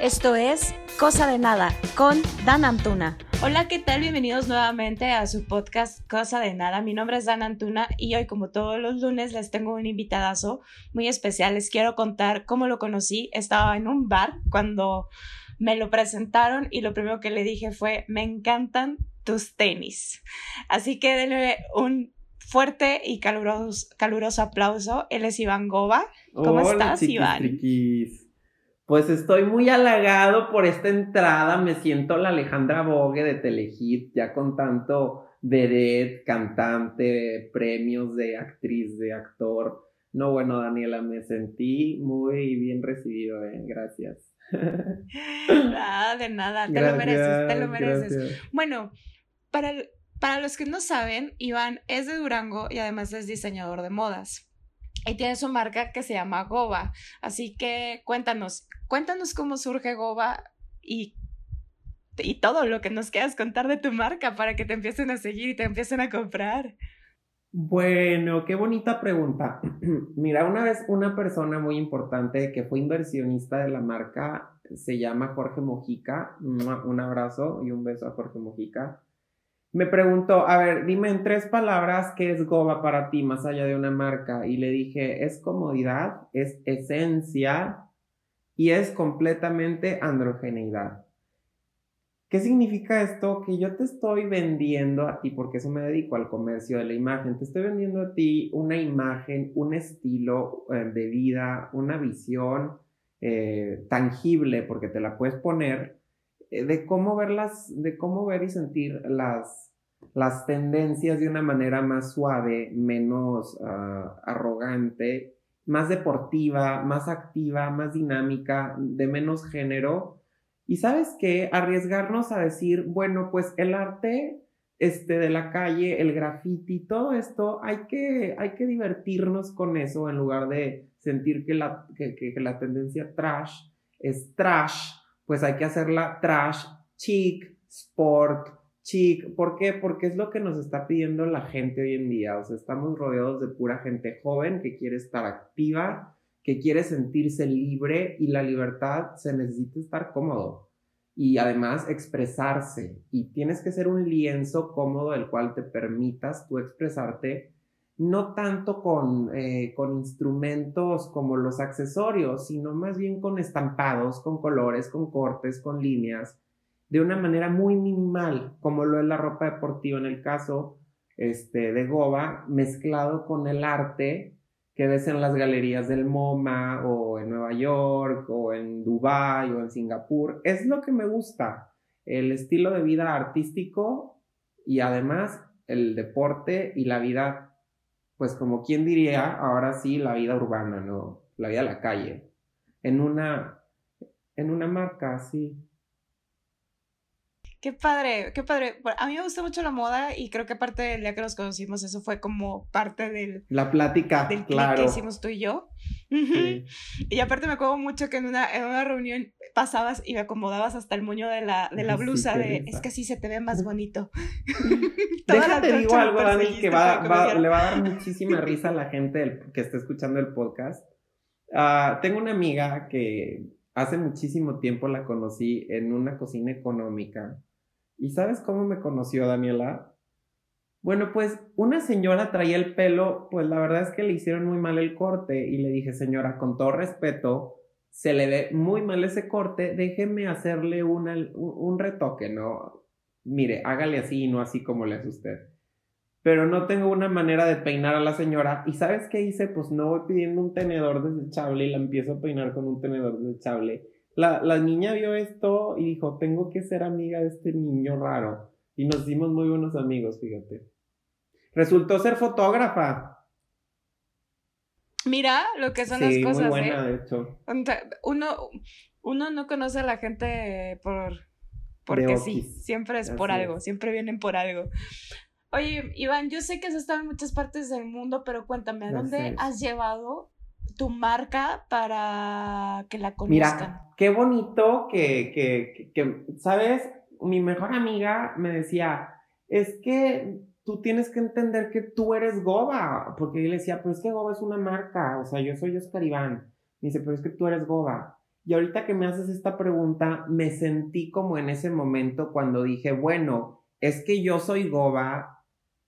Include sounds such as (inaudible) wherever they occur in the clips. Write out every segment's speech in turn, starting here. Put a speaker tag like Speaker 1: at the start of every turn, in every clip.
Speaker 1: Esto es Cosa de Nada con Dan Antuna.
Speaker 2: Hola, ¿qué tal? Bienvenidos nuevamente a su podcast Cosa de Nada. Mi nombre es Dan Antuna y hoy, como todos los lunes, les tengo un invitadazo muy especial. Les quiero contar cómo lo conocí. Estaba en un bar cuando me lo presentaron y lo primero que le dije fue, me encantan tus tenis. Así que denle un fuerte y caluroso, caluroso aplauso. Él es Iván Goba. ¿Cómo estás, Iván?
Speaker 3: Pues estoy muy halagado por esta entrada. Me siento la Alejandra Bogue de Telehit, ya con tanto vedette, cantante, premios de actriz, de actor. No, bueno, Daniela, me sentí muy bien recibido, ¿eh? Gracias. (laughs)
Speaker 2: Ah, de nada, te lo mereces, te lo mereces. Bueno, para, para los que no saben, Iván es de Durango y además es diseñador de modas y tiene su marca que se llama Goba. Así que cuéntanos, cuéntanos cómo surge Goba y, y todo lo que nos quieras contar de tu marca para que te empiecen a seguir y te empiecen a comprar.
Speaker 3: Bueno, qué bonita pregunta. (clears throat) Mira, una vez una persona muy importante que fue inversionista de la marca se llama Jorge Mojica. Un abrazo y un beso a Jorge Mojica me preguntó, a ver, dime en tres palabras qué es Goba para ti más allá de una marca. Y le dije, es comodidad, es esencia y es completamente androgeneidad. ¿Qué significa esto? Que yo te estoy vendiendo a ti, porque eso me dedico al comercio de la imagen, te estoy vendiendo a ti una imagen, un estilo eh, de vida, una visión eh, tangible, porque te la puedes poner, eh, de cómo verlas, de cómo ver y sentir las las tendencias de una manera más suave, menos ah, arrogante, más deportiva, más activa, más dinámica, de menos género. Y sabes qué, arriesgarnos a decir, bueno, pues el arte este, de la calle, el graffiti, todo esto, hay que, hay que divertirnos con eso en lugar de sentir que la, que la tendencia trash es trash, pues hay que hacerla trash, chic, sport, chic. ¿Por qué? Porque es lo que nos está pidiendo la gente hoy en día. O sea, estamos rodeados de pura gente joven que quiere estar activa, que quiere sentirse libre y la libertad se necesita estar cómodo y además expresarse. Y tienes que ser un lienzo cómodo del cual te permitas tú expresarte, no tanto con, eh, con instrumentos como los accesorios, sino más bien con estampados, con colores, con cortes, con líneas de una manera muy minimal, como lo es la ropa deportiva en el caso este, de Goba, mezclado con el arte que ves en las galerías del MoMA o en Nueva York o en Dubai o en Singapur. Es lo que me gusta, el estilo de vida artístico y además el deporte y la vida, pues como quien diría, ahora sí, la vida urbana, ¿no? La vida de la calle. En una, en una marca, sí.
Speaker 2: Qué padre, qué padre. A mí me gusta mucho la moda y creo que aparte del día que nos conocimos, eso fue como parte del...
Speaker 3: La plática,
Speaker 2: del
Speaker 3: claro.
Speaker 2: que hicimos tú y yo. Y aparte me acuerdo mucho que en una, en una reunión pasabas y me acomodabas hasta el moño de la, de la blusa de, es que así se te ve más bonito. (laughs)
Speaker 3: Déjate digo algo, Dani, que va, le va a dar muchísima (laughs) risa a la gente que está escuchando el podcast. Ah, tengo una amiga que hace muchísimo tiempo la conocí en una cocina económica ¿Y sabes cómo me conoció Daniela? Bueno, pues una señora traía el pelo, pues la verdad es que le hicieron muy mal el corte y le dije, señora, con todo respeto, se le ve muy mal ese corte, déjeme hacerle un, retoque, ¿no? Mire, hágale así y no así como le hace usted. Pero no tengo una manera de peinar a la señora. ¿Y sabes qué hice? Pues no voy pidiendo un tenedor desechable y la empiezo a peinar con un tenedor desechable la, niña vio esto y dijo, tengo que ser amiga de este niño raro. Y nos hicimos muy buenos amigos, fíjate. Resultó ser fotógrafa.
Speaker 2: Mira lo que son las cosas.
Speaker 3: Muy buena, ¿eh? de hecho.
Speaker 2: Uno, uno no conoce a la gente por porque sí, siempre es por algo, siempre vienen por algo. Oye, Iván, yo sé que has estado en muchas partes del mundo, pero cuéntame, ¿a dónde has llevado tu marca para que la conozcan.
Speaker 3: Mira, qué bonito que, que, que, ¿sabes? Mi mejor amiga me decía, es que tú tienes que entender que tú eres Goba, porque yo le decía, pero es que Goba es una marca, o sea, yo soy Oscar Iván. Me dice, pero es que tú eres Goba. Y ahorita que me haces esta pregunta, me sentí como en ese momento cuando dije, bueno, es que yo soy Goba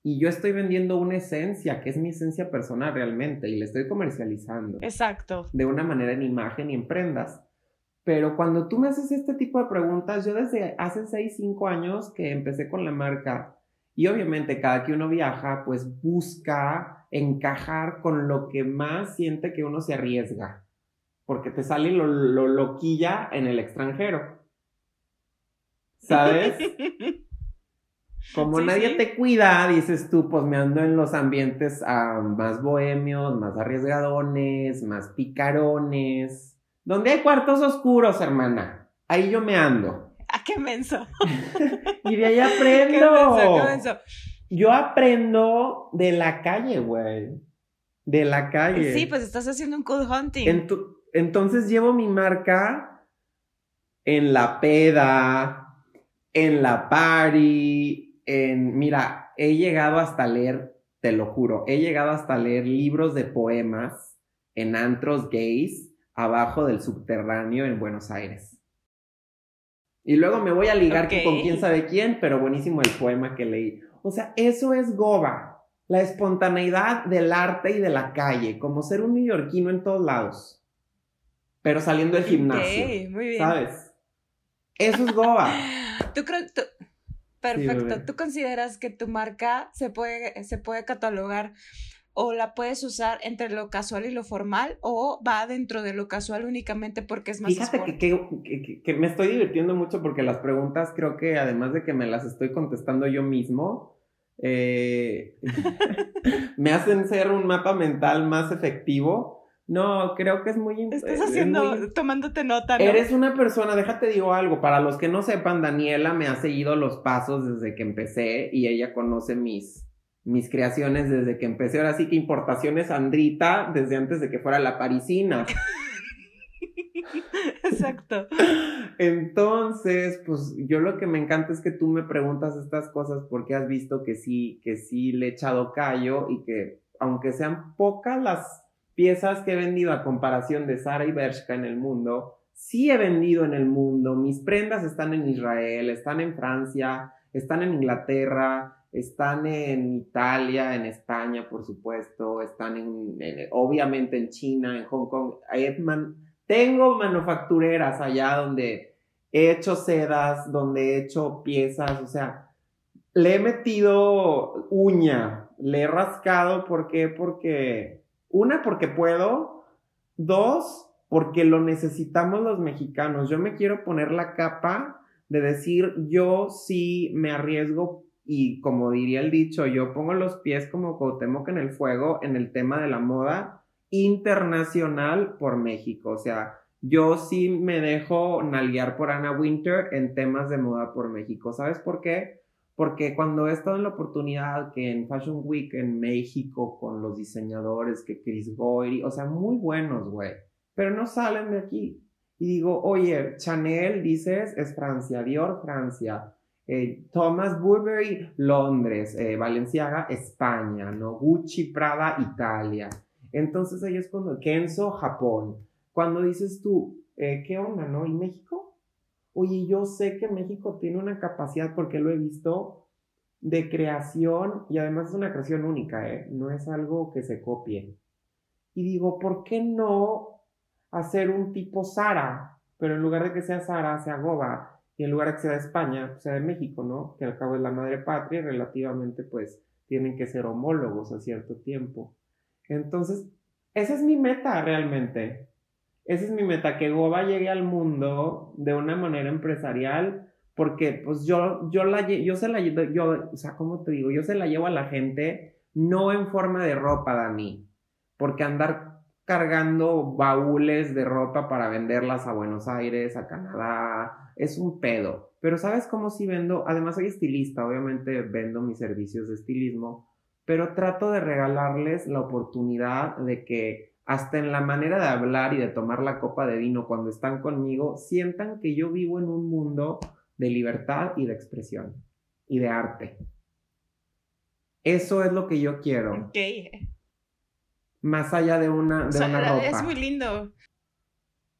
Speaker 3: y yo estoy vendiendo una esencia, que es mi esencia personal realmente, y la estoy comercializando.
Speaker 2: Exacto.
Speaker 3: De una manera en imagen y en prendas. Pero cuando tú me haces este tipo de preguntas, yo desde hace 6, 5 años que empecé con la marca, y obviamente cada que uno viaja, pues busca encajar con lo que más siente que uno se arriesga porque te sale lo, loquilla en el extranjero. ¿Sabes? (laughs) Como nadie te cuida, dices tú, pues me ando en los ambientes ah, más bohemios, más arriesgadones, más picarones. Donde hay cuartos oscuros, hermana. Ahí yo me ando.
Speaker 2: ¿A (laughs) qué menso?
Speaker 3: y de ahí (laughs) aprendo. ¿Qué menso, qué menso? Yo aprendo de la calle, güey. De la calle.
Speaker 2: Sí, pues estás haciendo un cool hunting.
Speaker 3: Entonces llevo mi marca en la peda, en la party, en, mira, he llegado hasta leer, te lo juro, he llegado hasta leer libros de poemas en antros gays abajo del subterráneo en Buenos Aires. Y luego me voy a ligar con quién sabe quién, pero buenísimo el poema que leí. O sea, eso es goba, la espontaneidad del arte y de la calle, como ser un neoyorquino en todos lados pero saliendo del gimnasio. muy bien. ¿Sabes? Eso es Goa. (gasps)
Speaker 2: ¿Tú Perfecto. ¿Tú consideras que tu marca se puede, se puede catalogar o la puedes usar entre lo casual y lo formal o va dentro de lo casual únicamente porque es más
Speaker 3: Fíjate que, que, que, me estoy divirtiendo mucho porque las preguntas creo que además de que me las estoy contestando yo mismo, eh, (laughs) me hacen ser un mapa mental más efectivo no, creo que es muy
Speaker 2: Estás haciendo, tomándote nota, ¿no?
Speaker 3: Eres una persona, déjate digo algo, para los que no sepan, Daniela me ha seguido los pasos desde que empecé y ella conoce mis, mis creaciones desde que empecé. Ahora sí que importaciones Andrita desde antes de que fuera la parisina. (laughs)
Speaker 2: Exacto.
Speaker 3: Entonces, pues yo lo que me encanta es que tú me preguntas estas cosas porque has visto que sí, que sí le he echado callo y que aunque sean pocas las piezas que he vendido a comparación de Sara y Bershka en el mundo, sí he vendido en el mundo. Mis prendas están en Israel, están en Francia, están en Inglaterra, están en Italia, en España, por supuesto, están en, obviamente en China, en Hong Kong. tengo manufactureras allá donde he hecho sedas, donde he hecho piezas, o sea, le he metido uña, le he rascado, ¿por qué? Porque una, porque puedo. Dos, porque lo necesitamos los mexicanos. Yo me quiero poner la capa de decir, yo sí me arriesgo y como diría el dicho, yo pongo los pies como Cuauhtémoc en el fuego en el tema de la moda internacional por México. O sea, yo sí me dejo nalguear por Anna Winter en temas de moda por México. ¿Sabes por qué? Porque cuando he estado en la oportunidad que en Fashion Week en México con los diseñadores, que Chris Goyri, o sea, muy buenos, güey, pero no salen de aquí. Y digo, oye, Chanel, dices, es Francia, Dior, Francia, eh, Thomas Burberry, Londres, eh, Valenciaga, España, ¿no? Gucci, Prada, Italia. Entonces ahí es cuando, Kenzo, Japón. Cuando dices tú, eh, ¿qué onda, no? ¿Y México? Oye, yo sé que México tiene una capacidad, porque lo he visto, de creación y además es una creación única, ¿eh? No es algo que se copie. Y digo, ¿por qué no hacer un tipo Sara? Pero en lugar de que sea Sara, sea Goba. Y en lugar de que sea de España, sea de México, ¿no? Que al cabo es la madre patria y relativamente, pues, tienen que ser homólogos a cierto tiempo. Entonces, esa es mi meta realmente. Esa es mi meta, que Goba llegue al mundo de una manera empresarial, porque pues yo, yo, la, yo se la yo, o sea, ¿cómo te digo? Yo se la llevo a la gente no en forma de ropa, Dani, porque andar cargando baúles de ropa para venderlas a Buenos Aires, a Canadá, es un pedo. Pero ¿sabes cómo si vendo? Además soy estilista, obviamente vendo mis servicios de estilismo, pero trato de regalarles la oportunidad de que hasta en la manera de hablar y de tomar la copa de vino cuando están conmigo, sientan que yo vivo en un mundo de libertad y de expresión y de arte. Eso es lo que yo quiero. Más allá de una, de una ropa.
Speaker 2: Es muy lindo.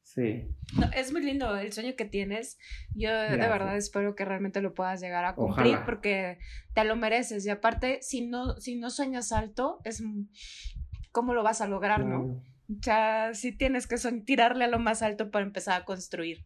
Speaker 3: Sí.
Speaker 2: es muy lindo el sueño que tienes. Yo de verdad espero que realmente lo puedas llegar a cumplir porque te lo mereces. Y aparte, si no, si no sueñas alto, es cómo lo vas a lograr, ¿no? O sea, sí tienes que son, tirarle a lo más alto para empezar a construir.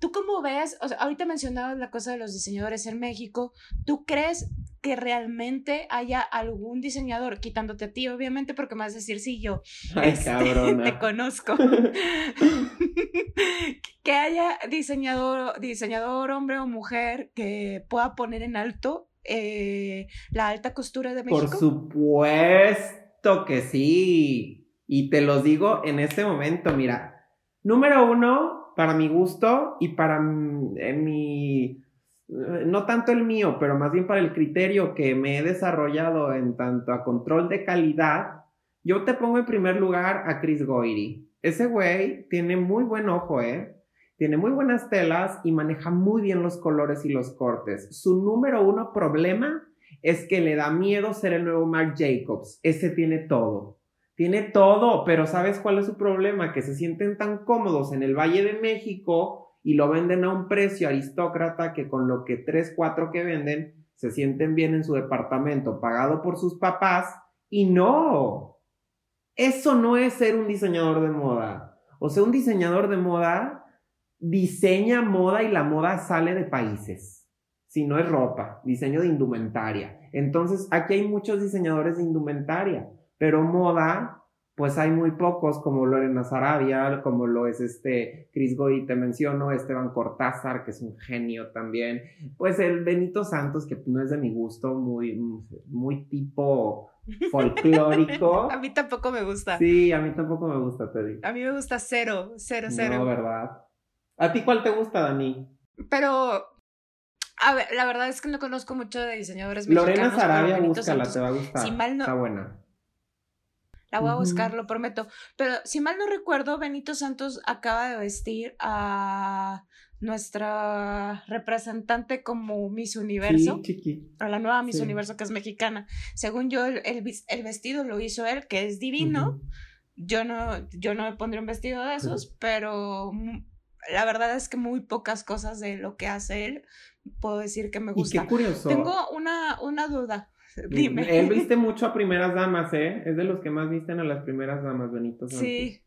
Speaker 2: ¿Tú cómo ves? O sea, ahorita mencionabas la cosa de los diseñadores en México. ¿Tú crees que realmente haya algún diseñador, quitándote a ti, obviamente, porque me vas a decir, sí, yo (laughs) este, (laughs) te conozco, (laughs) que haya diseñador, diseñador, hombre o mujer, que pueda poner en alto eh, la alta costura de México?
Speaker 3: Por supuesto que sí. Y te lo digo en este momento, mira, número uno, para mi gusto y para mi eh, no tanto el mío, pero más bien para el criterio que me he desarrollado en tanto a control de calidad, yo te pongo en primer lugar a Chris Goiri. Ese güey tiene muy buen ojo, ¿eh? Tiene muy buenas telas y maneja muy bien los colores y los cortes. Su número uno problema es que le da miedo ser el nuevo Marc Jacobs. Ese tiene todo. Tiene todo, pero ¿sabes cuál es su problema? Que se sienten tan cómodos en el Valle de México y lo venden a un precio aristócrata que con lo que tres, cuatro que venden se sienten bien en su departamento pagado por sus papás y no. Eso no es ser un diseñador de moda. O sea, un diseñador de moda diseña moda y la moda sale de países. Si no es ropa, diseño de indumentaria. Entonces, aquí hay muchos diseñadores de indumentaria, pero moda pues hay muy pocos como Lorena Sarabia, como lo es este Chris Goy, te menciono, Esteban Cortázar, que es un genio también, pues el Benito Santos, que no es de mi gusto, muy, muy tipo folclórico. (laughs)
Speaker 2: a mí tampoco me gusta.
Speaker 3: Sí, a mí tampoco me gusta, te digo.
Speaker 2: A mí me gusta cero, cero, cero.
Speaker 3: No, ¿verdad? ¿A ti cuál te gusta, Dani?
Speaker 2: Pero a ver, la verdad es que no conozco mucho de diseñadores
Speaker 3: mexicanos. Lorena Sarabia, búscala, te va a gustar. Está buena.
Speaker 2: La voy a buscar, lo prometo. Pero si mal no recuerdo, Benito Santos acaba de vestir a nuestra representante como Miss Universo. A la nueva Miss Universo que es mexicana. Según yo, el, el, vestido lo hizo él, que es divino. Yo no, yo no me pondría un vestido de esos, pero la verdad es que muy pocas cosas de lo que hace él puedo decir que me gusta.
Speaker 3: Y qué curioso.
Speaker 2: Tengo una, una duda. (laughs) Dime.
Speaker 3: Él (laughs) viste mucho a primeras damas, ¿eh? Es de los que más visten a las primeras damas, Benito Sí.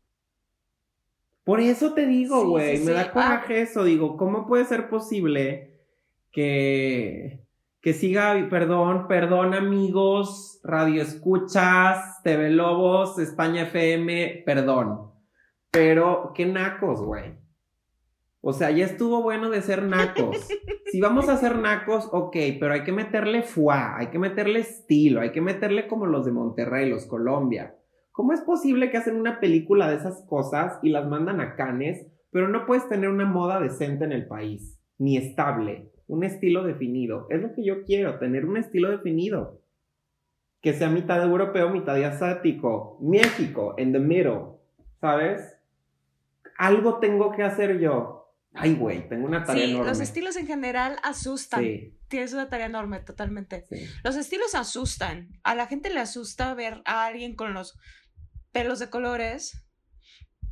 Speaker 3: Por eso te digo, güey, me da ah. coraje eso. Digo, ¿cómo puede ser posible que, que siga, perdón, perdón, amigos, Radio Escuchas, TV Lobos, España FM, perdón. Pero, qué nacos, güey. O sea, ya estuvo bueno de ser nacos. (laughs) Si vamos a ser nacos, ok, pero hay que meterle fuá, hay que meterle estilo, hay que meterle como los de Monterrey, los Colombia. ¿Cómo es posible que hacen una película de esas cosas y las mandan a Canes, pero no puedes tener una moda decente en el país, ni estable, un estilo definido? Es lo que yo quiero, tener un estilo definido. Que sea mitad europeo, mitad asiático. México, in the middle, ¿sabes? Algo tengo que hacer yo Ay, güey, tengo una tarea sí,
Speaker 2: Los estilos en general asustan. Sí. Tienes una tarea enorme, totalmente. Los estilos asustan. A la gente le asusta ver a alguien con los pelos de colores,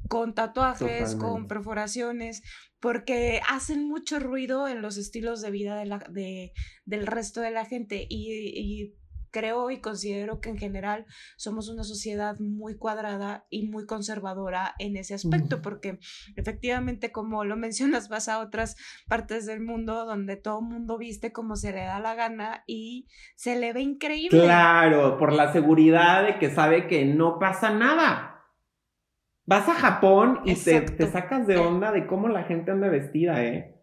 Speaker 2: con tatuajes, con perforaciones, porque hacen mucho ruido en los estilos de vida de la, de, del resto de la gente. Y, y creo y considero que en general somos una sociedad muy cuadrada y muy conservadora en ese aspecto, porque efectivamente, como lo (laughs) mencionas, vas a otras partes del mundo donde todo el mundo viste como se le da la gana y se le ve increíble.
Speaker 3: Claro, por la seguridad de que sabe que no pasa nada. Vas a Japón y te, te, sacas de onda de cómo la gente anda vestida, ¿eh?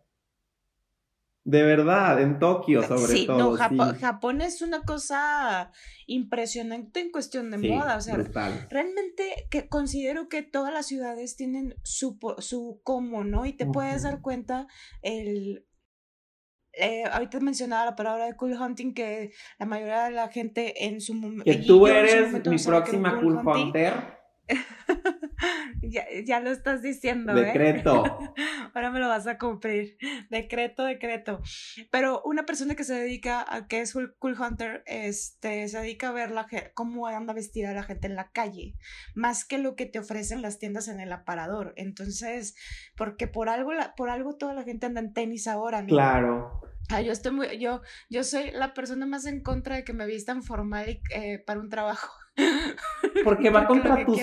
Speaker 3: De verdad, en Tokio sobre todo.
Speaker 2: No, Japón, Japón es una cosa impresionante en cuestión de moda. O sea, realmente que considero que todas las ciudades tienen su, su cómo, ¿no? Y te puedes dar cuenta el. Eh, ahorita mencionaba la palabra de cool hunting que la mayoría de la gente en su momento.
Speaker 3: Que tú eres mi próxima cool, hunter. (laughs) (laughs)
Speaker 2: ya, ya, lo estás diciendo,
Speaker 3: ¿eh? Decreto. (laughs)
Speaker 2: Ahora me lo vas a cumplir. Decreto, decreto. Pero una persona que se dedica a que es Cool Hunter, este, se dedica a ver la, cómo anda vestida la gente en la calle, más que lo que te ofrecen las tiendas en el aparador. Entonces, porque por algo, por algo toda la gente anda en tenis ahora, ¿no?
Speaker 3: Claro.
Speaker 2: Ah, yo estoy muy, yo, yo soy la persona más en contra de que me vistan formal eh, para un trabajo.
Speaker 3: Porque va contra tus,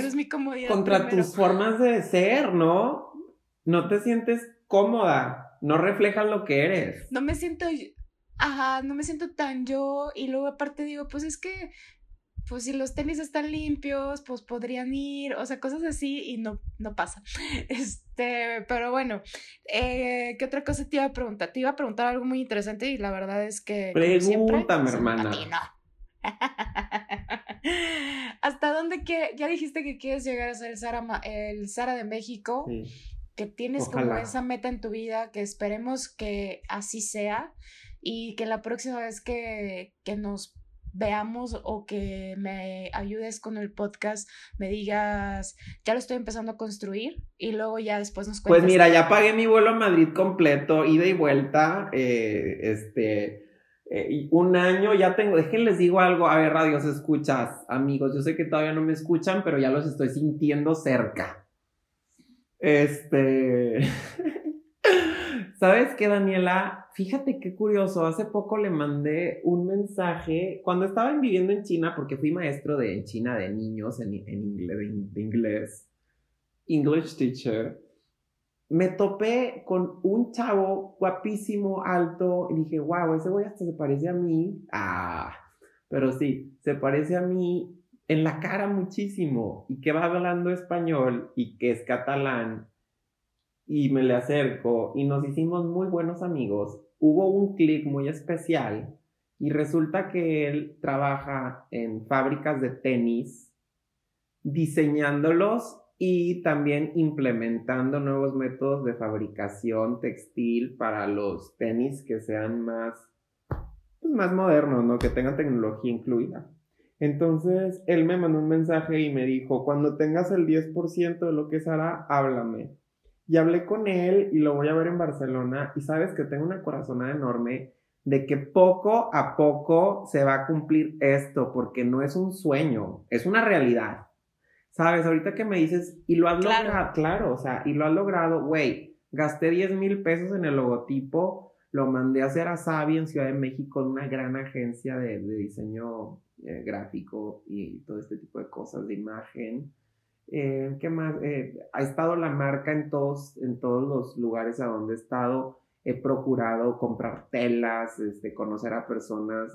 Speaker 3: contra tus formas de ser, ¿no? No te sientes cómoda, no reflejan lo que eres.
Speaker 2: No me siento, ajá, no me siento tan yo y luego aparte digo, pues es que pues si los tenis están limpios, pues podrían ir, o sea, cosas así y no, no pasa. (laughs) Este, pero bueno, eh, ¿qué otra cosa te iba a preguntar? Te iba a preguntar algo muy interesante y la verdad es que...
Speaker 3: Pregúntame, hermana. (laughs)
Speaker 2: ¿Hasta dónde que ya dijiste que quieres llegar a ser el Sara, el Sara de México? Que tienes como esa meta en tu vida, que esperemos que así sea y que la próxima vez que, que nos veamos o que me ayudes con el podcast, me digas, ya lo estoy empezando a construir y luego ya después nos
Speaker 3: cuentas. Pues mira, ya pagué mi vuelo a Madrid completo, ida y vuelta, eh, este, eh, un año ya tengo, les digo algo, a ver, radios escuchas, amigos, yo sé que todavía no me escuchan, pero ya los estoy sintiendo cerca. Este... (laughs) ¿Sabes qué, Daniela? Fíjate qué curioso. Hace poco le mandé un mensaje cuando estaba viviendo en China, porque fui maestro de en China de niños en, inglés, de, inglés, English teacher. Me topé con un chavo guapísimo, alto, y dije, wow, ese güey hasta se parece a mí. Ah, pero sí, se parece a mí en la cara muchísimo y que va hablando español y que es catalán y me le acerco y nos hicimos muy buenos amigos. Hubo un clic muy especial y resulta que él trabaja en fábricas de tenis, diseñándolos y también implementando nuevos métodos de fabricación textil para los tenis que sean más, pues, más modernos, ¿no? Que tengan tecnología incluida. Entonces, él me mandó un mensaje y me dijo, cuando tengas el 10% de lo que hará, háblame. Y hablé con él y lo voy a ver en Barcelona y sabes que tengo una corazonada enorme de que poco a poco se va a cumplir esto, porque no es un sueño, es una realidad. Sabes, ahorita que me dices, y lo has logrado, claro, o sea, y lo has logrado, güey, gasté 10 mil pesos en el logotipo, lo mandé a hacer a Sabi en Ciudad de México, una gran agencia de, diseño eh, gráfico y todo este tipo de cosas de imagen. Eh, ¿Qué más? Eh, ha estado la marca en todos, en todos los lugares a donde he estado. He procurado comprar telas, este, conocer a personas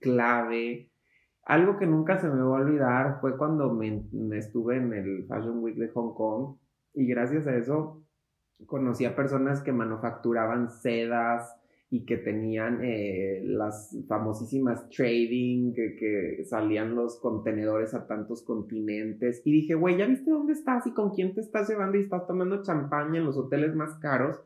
Speaker 3: clave. Algo que nunca se me va a olvidar fue cuando me, estuve en el Fashion Week de Hong Kong y gracias a eso conocí a personas que manufacturaban sedas, y que tenían eh, las famosísimas trading, que, salían los contenedores a tantos continentes. Y dije, güey, ¿ya viste dónde estás y con quién te estás llevando y estás tomando champaña en los hoteles más caros?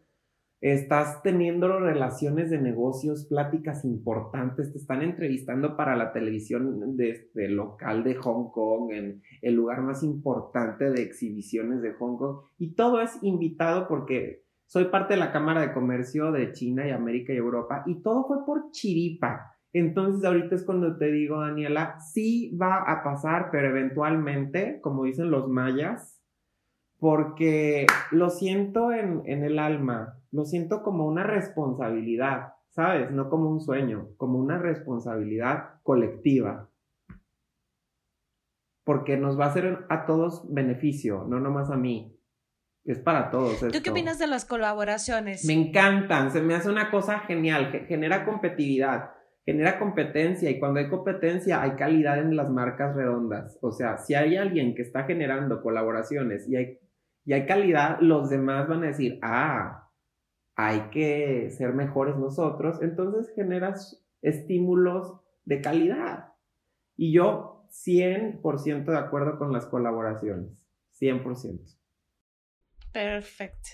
Speaker 3: Estás teniendo relaciones de negocios, pláticas importantes, te están entrevistando para la televisión de, este, local de Hong Kong, en el lugar más importante de exhibiciones de Hong Kong. Y todo es invitado porque soy parte de la Cámara de Comercio de China y América y Europa y todo fue por chiripa. Entonces ahorita es cuando te digo, Daniela, sí va a pasar, pero eventualmente, como dicen los mayas, porque lo siento en, en el alma, lo siento como una responsabilidad, ¿sabes? No como un sueño, como una responsabilidad colectiva. Porque nos va a hacer a todos beneficio, no nomás a mí. Es para todos.
Speaker 2: ¿Tú qué opinas de las colaboraciones?
Speaker 3: Me encantan, se me hace una cosa genial, genera competitividad, genera competencia y cuando hay competencia hay calidad en las marcas redondas. O sea, si hay alguien que está generando colaboraciones y hay, y hay calidad, los demás van a decir, ah, hay que ser mejores nosotros. Entonces generas estímulos de calidad. Y yo 100% de acuerdo con las colaboraciones, 100%.
Speaker 2: Perfecto.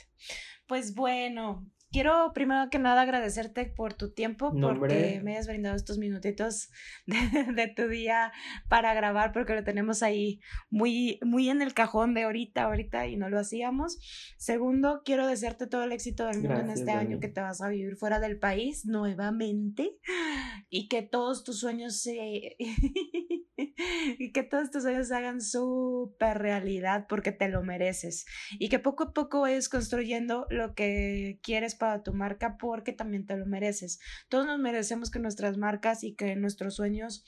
Speaker 2: Pues bueno, quiero primero que nada agradecerte por tu tiempo, porque me hayas brindado estos minutitos (laughs) de, tu día para grabar, porque lo tenemos ahí muy, muy en el cajón de ahorita, ahorita y no lo hacíamos. Segundo, quiero desearte todo el éxito del mundo en este año que te vas a vivir fuera del país nuevamente y que todos tus sueños se... (laughs) (laughs) y que todos tus sueños se hagan súper realidad porque te lo mereces y que poco a poco vayas construyendo lo que quieres para tu marca porque también te lo mereces. Todos nos merecemos que nuestras marcas y que nuestros sueños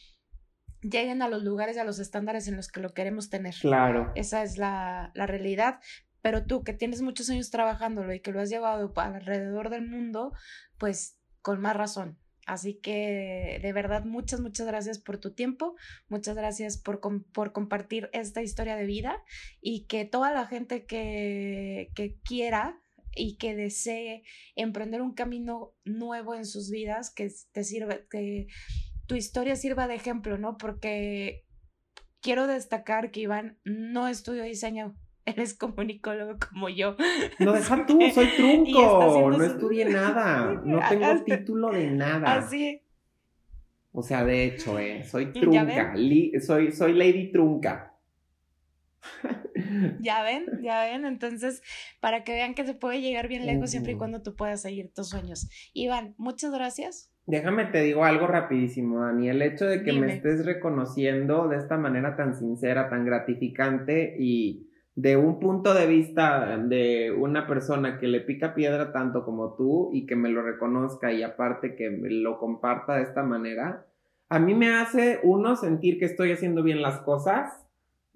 Speaker 2: lleguen a los lugares y a los estándares en los que lo queremos tener.
Speaker 3: Claro.
Speaker 2: Esa es la, la realidad. Pero tú que tienes muchos años trabajándolo y que lo has llevado alrededor del mundo, pues con más razón. Así que de verdad muchas, muchas gracias por tu tiempo, muchas gracias por, por compartir esta historia de vida y que toda la gente que, que quiera y que desee emprender un camino nuevo en sus vidas, que te sirva, que tu historia sirva de ejemplo, ¿no? Porque quiero destacar que Iván no estudió diseño, él es comunicólogo como yo.
Speaker 3: No, deja (laughs) tú, soy trunco, no estudié (laughs) nada, no tengo título de nada.
Speaker 2: Así.
Speaker 3: O sea, de hecho, eh, soy trunca, soy, soy lady trunca.
Speaker 2: Ya ven, ya ven. Entonces, para que vean que se puede llegar bien lejos siempre y cuando tú puedas seguir tus sueños. Iván, muchas gracias.
Speaker 3: Déjame te digo algo rapidísimo, Dani. El hecho de que me estés reconociendo de esta manera tan sincera, tan gratificante y de un punto de vista de una persona que le pica piedra tanto como tú y que me lo reconozca y aparte que lo comparta de esta manera, a mí me hace, uno, sentir que estoy haciendo bien las cosas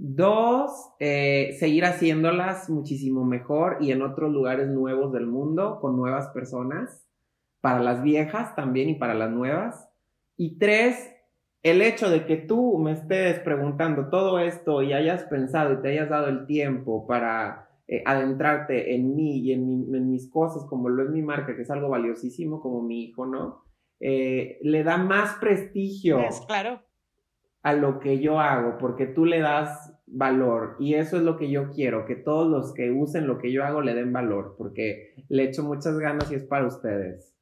Speaker 3: Dos, eh, seguir haciéndolas muchísimo mejor y en otros lugares nuevos del mundo con nuevas personas, para las viejas también y para las nuevas. Y tres, el hecho de que tú me estés preguntando todo esto y hayas pensado y te hayas dado el tiempo para eh, adentrarte en mí y en, mis cosas, como lo es mi marca, que es algo valiosísimo como mi hijo, ¿no? Eh, le da más prestigio.
Speaker 2: Es claro
Speaker 3: a lo que yo hago, porque tú le das valor y eso es lo que yo quiero, que todos los que usen lo que yo hago le den valor, porque le echo muchas ganas y es para ustedes.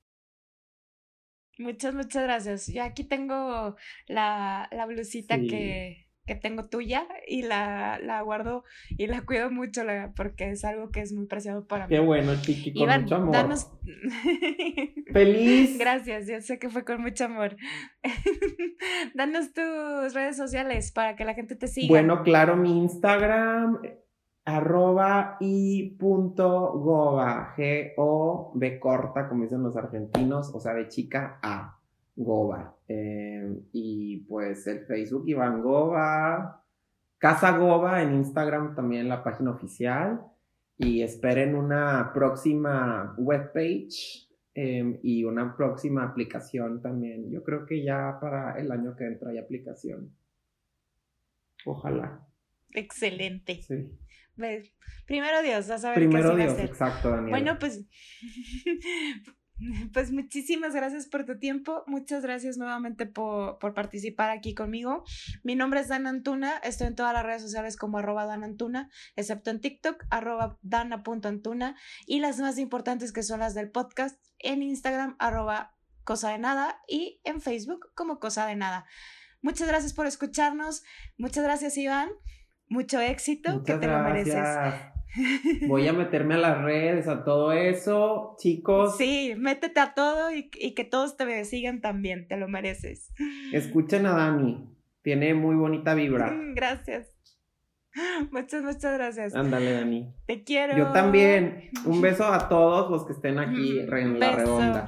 Speaker 2: Muchas, muchas gracias. Yo aquí tengo la, la blusita que, que tengo tuya y la, la guardo y la cuido mucho porque es algo que es muy preciado para
Speaker 3: mí. Qué bueno, Chiqui, con mucho amor.
Speaker 2: Danos... (laughs) (laughs)
Speaker 3: Feliz.
Speaker 2: Gracias, yo sé que fue con mucho amor. (laughs) danos tus redes sociales para que la gente te siga.
Speaker 3: Bueno, claro, mi Instagram arroba y punto goba, G-O-B corta, como dicen los argentinos, o sea, de chica A. Goba. Eh, y pues el Facebook Iván Goba, Casa Goba en Instagram también la página oficial. Y esperen una próxima webpage eh, y una próxima aplicación también. Yo creo que ya para el año que entra hay aplicación. Ojalá.
Speaker 2: Excelente. Sí. Primero Dios, a saber
Speaker 3: Primero Dios, exacto, Daniel.
Speaker 2: Bueno, pues (laughs) Pues muchísimas gracias por tu tiempo, muchas gracias nuevamente por, participar aquí conmigo. Mi nombre es Dan Antuna, estoy en todas las redes sociales como arroba Dan Antuna, excepto en TikTok, arroba dana.antuna y las más importantes que son las del podcast en Instagram, arroba cosa de nada y en Facebook como cosa de nada. Muchas gracias por escucharnos, muchas gracias Iván, mucho éxito, que te lo mereces. (laughs)
Speaker 3: Voy a meterme a las redes, a todo eso, chicos.
Speaker 2: Sí, métete a todo y, que todos te sigan también, te lo mereces.
Speaker 3: Escuchen a Dani, tiene muy bonita vibra.
Speaker 2: Gracias. Muchas, muchas gracias.
Speaker 3: Ándale, Dani.
Speaker 2: Te quiero.
Speaker 3: Yo también. Un (laughs) beso a todos los que estén aquí en la redonda.